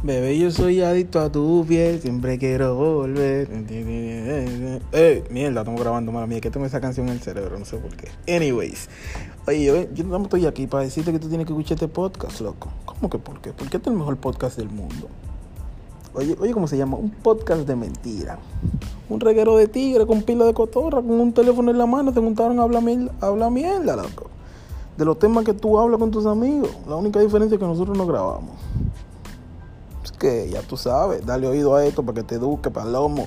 Bebé, yo soy adicto a tu piel, siempre quiero volver. Eh, mierda, estamos grabando, mala mía, que tengo esa canción en el cerebro, no sé por qué. Anyways, oye, yo, yo no estoy aquí para decirte que tú tienes que escuchar este podcast, loco. ¿Cómo que por qué? Porque este es el mejor podcast del mundo. Oye, oye, ¿cómo se llama? Un podcast de mentira. Un reguero de tigre con pila de cotorra, con un teléfono en la mano, te juntaron a hablar mierda, loco. De los temas que tú hablas con tus amigos. La única diferencia es que nosotros no grabamos que ya tú sabes, dale oído a esto para que te eduque, palomo.